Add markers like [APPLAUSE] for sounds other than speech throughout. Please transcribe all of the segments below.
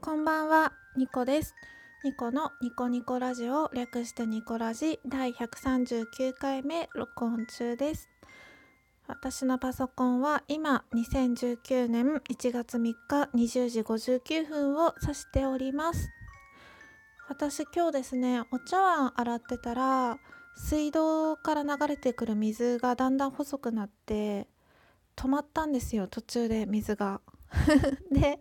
こんばんは、ニコです。ニコのニコニコラジオ略してニコラジ第139回目録音中です。私のパソコンは今2019年1月3日20時59分を指しております。私今日ですね、お茶碗洗ってたら水道から流れてくる水がだんだん細くなって止まったんですよ途中で水が。[LAUGHS] で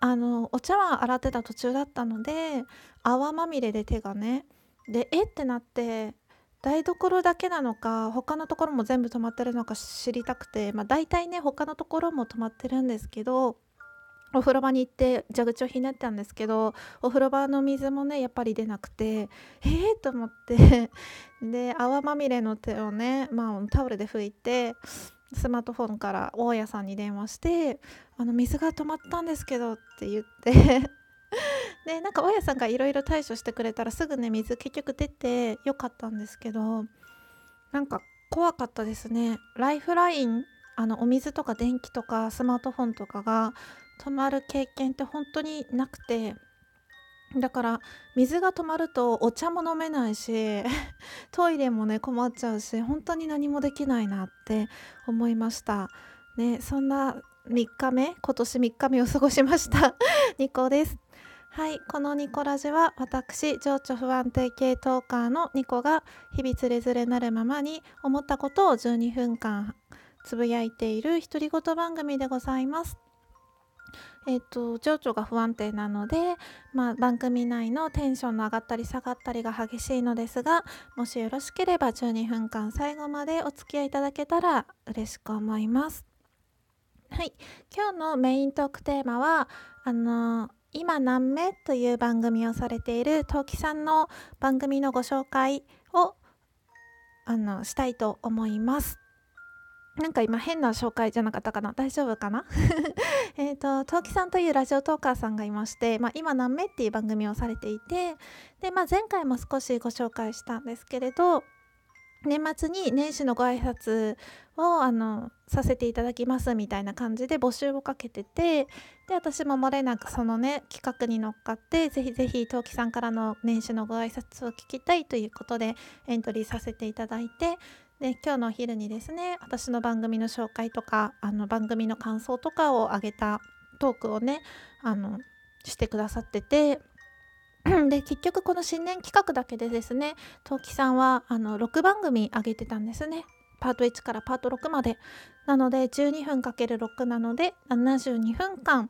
あのお茶碗洗ってた途中だったので泡まみれで手がねでえっ？てなって台所だけなのか他のところも全部止まってるのか知りたくてまあ大体ね他のところも止まってるんですけどお風呂場に行って蛇口をひねったんですけどお風呂場の水もねやっぱり出なくてえー、と思ってで泡まみれの手をね、まあ、タオルで拭いてスマートフォンから大家さんに電話して「あの水が止まったんですけど」って言って。[LAUGHS] でなんか大家さんがいろいろ対処してくれたらすぐね水結局出てよかったんですけどなんか怖かったですね。ライフラインあのお水とか電気とかスマートフォンとかが止まる経験って本当になくて。だから水が止まるとお茶も飲めないし [LAUGHS] トイレもね困っちゃうし本当に何もできないなって思いました。ねそんな3日目今年3日目を過ごしました。[LAUGHS] ニコです。はいこのニコラジは私情緒不安定系トーカーのニコが日々つれづれなるままに思ったことを12分間つぶやいている独り言番組でございます。えっと、情緒が不安定なので、まあ、番組内のテンションの上がったり下がったりが激しいのですがもしよろしければ12分間最後までお付き合いいただけたら嬉しく思います。はい今日のメイントークテーマはあの今何目という番組をされている陶器さんの番組のご紹介をあのしたいと思います。なんか今変な紹介じゃなかったかな？大丈夫かな？[LAUGHS] えっと、陶器さんというラジオトーカーさんがいまして、まあ、今何目っていう番組をされていて、で、まあ、前回も少しご紹介したんですけれど、年末に年始のご挨拶をあのさせていただきますみたいな感じで募集をかけててで私も漏れなくそのね企画に乗っかってぜひぜひ陶器さんからの年始のご挨拶を聞きたいということでエントリーさせていただいてで今日のお昼にですね私の番組の紹介とかあの番組の感想とかを上げたトークをねあのしてくださっててで結局この新年企画だけでですね陶器さんはあの6番組上げてたんですね。パート1からパート6まで。なので12分 ×6 なので72分間。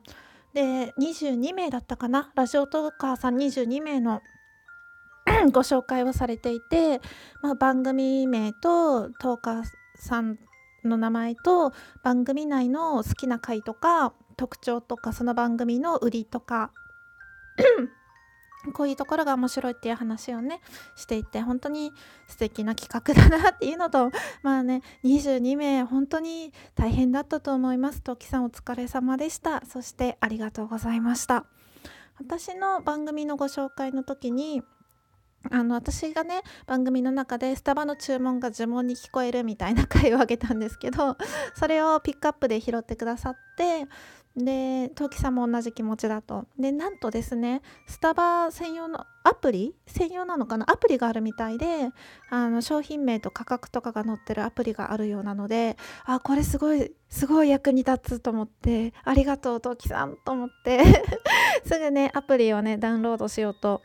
で22名だったかな？ラジオトーカーさん22名の [CLEARS THROAT] ご紹介をされていて、まあ、番組名とトーカーさんの名前と番組内の好きな回とか特徴とかその番組の売りとか [CLEARS THROAT] こういうところが面白いっていう話をねしていて本当に素敵な企画だなっていうのと [LAUGHS] まあね22名本当に大変だったと思います。時さんお疲れ様でした。そしてありがとうございました。私の番組のご紹介の時にあの私がね番組の中でスタバの注文が呪文に聞こえるみたいな回をあげたんですけど [LAUGHS] それをピックアップで拾ってくださってで陶器さんも同じ気持ちだと。でなんとですねスタバ専用のアプリ専用なのかなアプリがあるみたいであの商品名と価格とかが載ってるアプリがあるようなのであこれすごいすごい役に立つと思ってありがとう陶器さんと思って [LAUGHS] すぐねアプリをねダウンロードしようと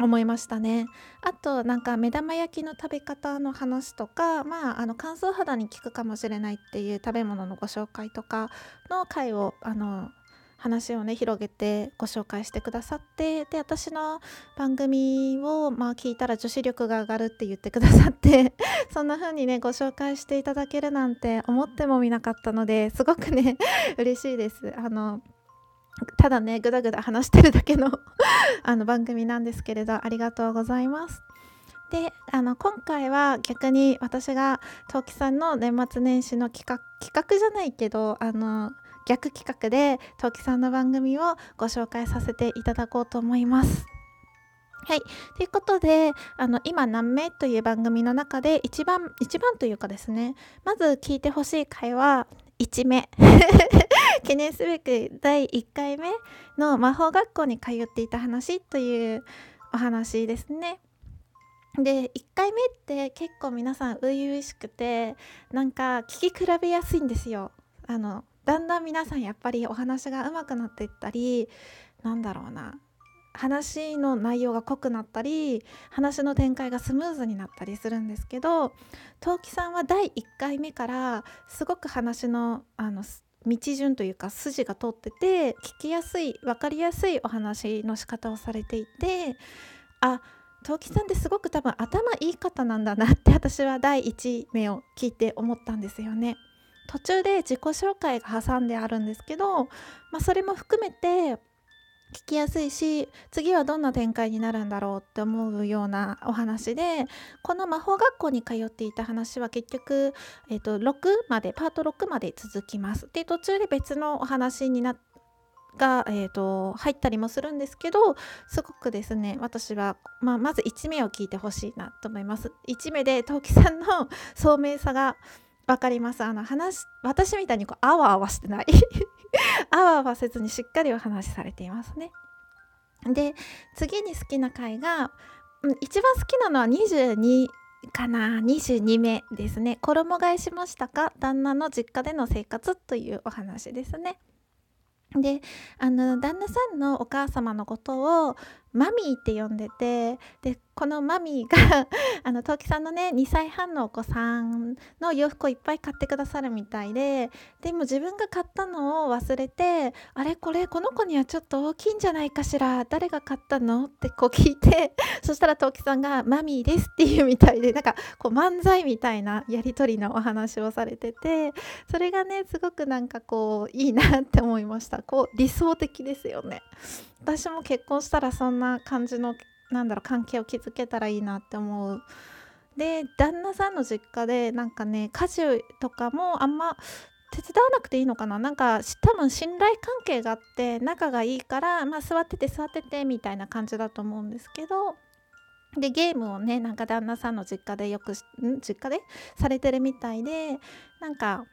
思いましたね。あとなんか目玉焼きの食べ方の話とかまああの乾燥肌に効くかもしれないっていう食べ物のご紹介とかの回をあの話をね広げてご紹介してくださってで私の番組をまあ聞いたら女子力が上がるって言ってくださって [LAUGHS] そんな風にねご紹介していただけるなんて思ってもみなかったのですごくね嬉しいです。あのただねぐだぐだ話してるだけの [LAUGHS] あの番組なんですけれどありがとうございます。であの今回は逆に私が陶器さんの年末年始の企画企画じゃないけどあの逆企画で陶器さんの番組をご紹介させていただこうと思います。はい。ということで、あの、今何名という番組の中で一番、一番というかですね、まず聞いてほしい回は1目。記念すべく第1回目の魔法学校に通っていた話というお話ですね。で1回目って結構皆さん初々しくてなんか聞き比べやすいんですよ。あのだんだん皆さんやっぱりお話が上手くなっていったりなんだろうな話の内容が濃くなったり話の展開がスムーズになったりするんですけど陶器さんは第1回目からすごく話のあの道順というか筋が通ってて聞きやすい分かりやすいお話の仕方をされていてあ陶器さんってすごく多分頭いい方なんだなって私は第一目を聞いて思ったんですよね。途中で自己紹介が挟んであるんですけど、まあ、それも含めて聞きやすいし次はどんな展開になるんだろうって思うようなお話でこの魔法学校に通っていた話は結局、えーと、6までパート6まで続きます。で途中で別のお話になが、えーと、入ったりもするんですけどすごくですね私は、まあ、まず1名を聞いてほしいなと思います。1名で陶器さんの [LAUGHS] 聡明さが分かりますあの話私みたいにこうあわあわしてない [LAUGHS] あわあわせずにしっかりお話しされていますね。で次に好きな回が、うん、一番好きなのは22かな22目ですね衣替えしましたか旦那の実家での生活というお話ですね。であの旦那さんのお母様のことをマミーって呼んでてでこのマミーが [LAUGHS] あの陶器さんのね2歳半のお子さんの洋服をいっぱい買ってくださるみたいででも自分が買ったのを忘れてあれこれこの子にはちょっと大きいんじゃないかしら誰が買ったのってこう聞いて [LAUGHS] そしたら陶器さんが「マミーです」っていうみたいでなんかこう漫才みたいなやり取りのお話をされててそれがねすごくなんかこういいなって思いました。こう理想的ですよね。私も結婚したらそんな感じのなんだろう関係を築けたらいいなって思う。で旦那さんの実家でなんかね家事とかもあんま手伝わなくていいのかな。なんか多分信頼関係があって仲がいいからまあ座ってて座っててみたいな感じだと思うんですけど。でゲームをねなんか旦那さんの実家でよく実家でされてるみたいでなんか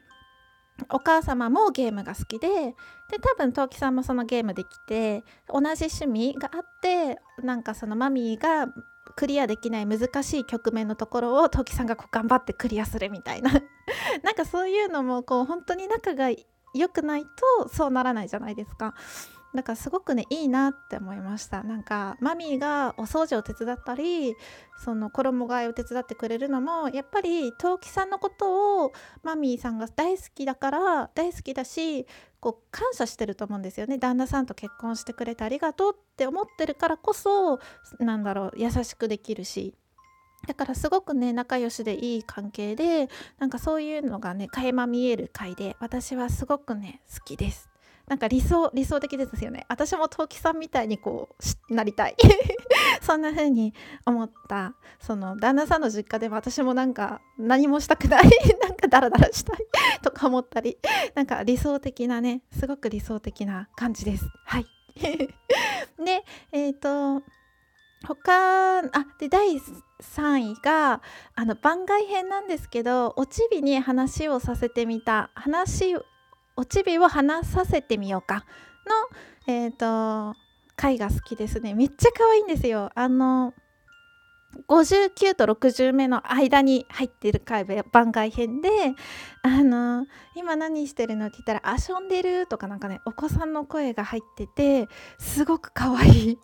お母様もゲームが好きでで多分トウキさんもそのゲームできて同じ趣味があってなんかそのマミーがクリアできない難しい局面のところをトウキさんがこう頑張ってクリアするみたいな [LAUGHS] なんかそういうのもこう本当に仲が良くないとそうならないじゃないですか。だからすごくねいいなって思いました。なんかマミーがお掃除を手伝ったりその衣替えを手伝ってくれるのもやっぱり陶器さんのことをマミーさんが大好きだから大好きだしこう感謝してると思うんですよね。旦那さんと結婚してくれてありがとうって思ってるからこそなんだろう優しくできるし。だからすごくね仲良しでいい関係でなんかそういうのがね垣間見える回で私はすごくね好きです。なんか理想理想的ですよね。私も陶器さんみたいにこうなりたい。[LAUGHS] そんな風に思った。その旦那さんの実家でも私もなんか何もしたくない。[LAUGHS] なんかダラダラしたい。[LAUGHS] とか思ったり。なんか理想的なねすごく理想的な感じです。はい。でえっ、ー、と他あで第3位があの番外編なんですけどおちびに話をさせてみた。話おちびを話させてみようかの、えーと、回が好きですねめっちゃ可愛いんですよあの59と60目の間に入ってる回番外編で「あの今何してるの?」って言ったら「遊んでる」とかなんかねお子さんの声が入っててすごく可愛い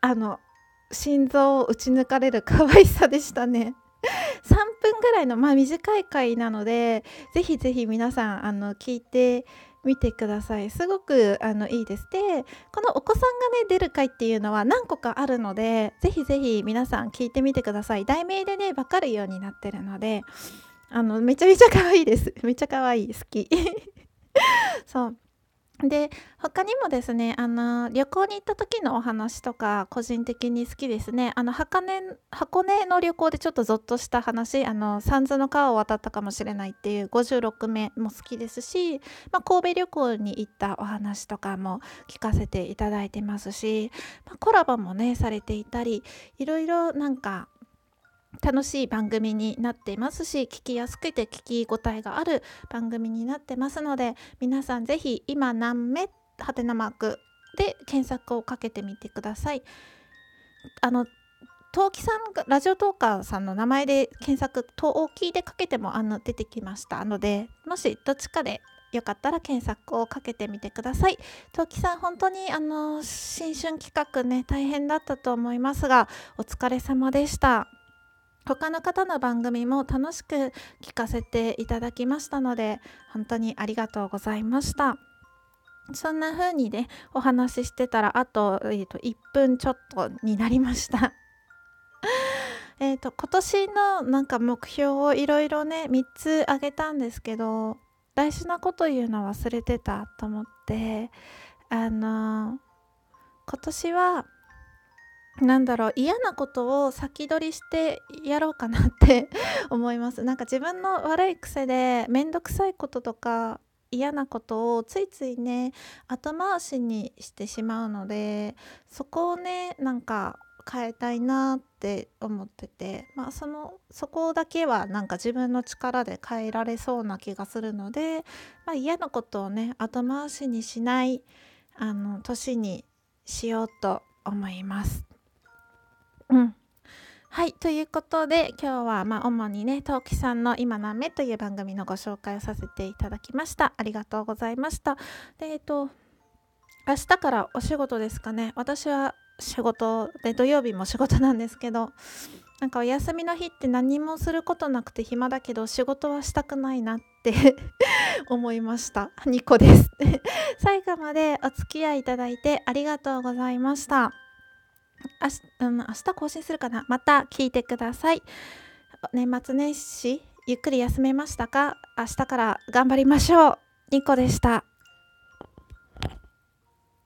あの心臓を打ち抜かれる可愛さでしたね。[LAUGHS] 3分ぐらいの、まあ、短い回なのでぜひぜひ皆さんあの聞いてみてください。すごくあのいいです。でこのお子さんがね出る回っていうのは何個かあるのでぜひぜひ皆さん聞いてみてください。題名でね分かるようになってるのであのめちゃめちゃ可愛いです。めちゃ可愛い。好き。[LAUGHS] そう。で他にもですねあの旅行に行った時のお話とか個人的に好きですね。あの箱根箱根の旅行でちょっとゾッとした話あの三途の川を渡ったかもしれないっていう56目も好きですし、まあ、神戸旅行に行ったお話とかも聞かせていただいてますし、まあ、コラボもねされていたりいろいろなんか楽しい番組になっていますし聞きやすくて聞き応えがある番組になってますので皆さんぜひ今何目はてなマークで検索をかけてみてください。あの陶器さんがラジオトーカーさんの名前で検索陶器でかけてもあの出てきましたのでもしどっちかでよかったら検索をかけてみてください。陶器さん本当にあの新春企画ね大変だったと思いますがお疲れ様でした。他の方の番組も楽しく聞かせていただきましたので本当にありがとうございました。そんな風にねお話ししてたらあと,、えーと、1分ちょっとになりました。[LAUGHS] えと今年のなんか目標をいろいろね3つ挙げたんですけど大事なこと言うの忘れてたと思ってあの今年はなんだろう嫌なことを先取りしてやろうかなって [LAUGHS] 思いますなんか自分の悪い癖で面倒くさいこととか嫌なことをついついね後回しにしてしまうのでそこをねなんか変えたいなって思ってて、まあ、そのそこだけはなんか自分の力で変えられそうな気がするので、まあ、嫌なことをね後回しにしないあの年にしようと思います。うん。はいということで今日はま主にね陶器さんの「今何目」という番組のご紹介をさせていただきました。ありがとうございました。でえっと明日からお仕事ですかね。私は仕事で土曜日も仕事なんですけどなんかお休みの日って何もすることなくて暇だけど仕事はしたくないなって [LAUGHS] 思いました。2個です。[LAUGHS] 最後までお付き合いいただいてありがとうございました。明日,、うん、明日更新するかな？また聞いてください。年末年始ゆっくり休めましたか？明日から頑張りましょう。ニコでした。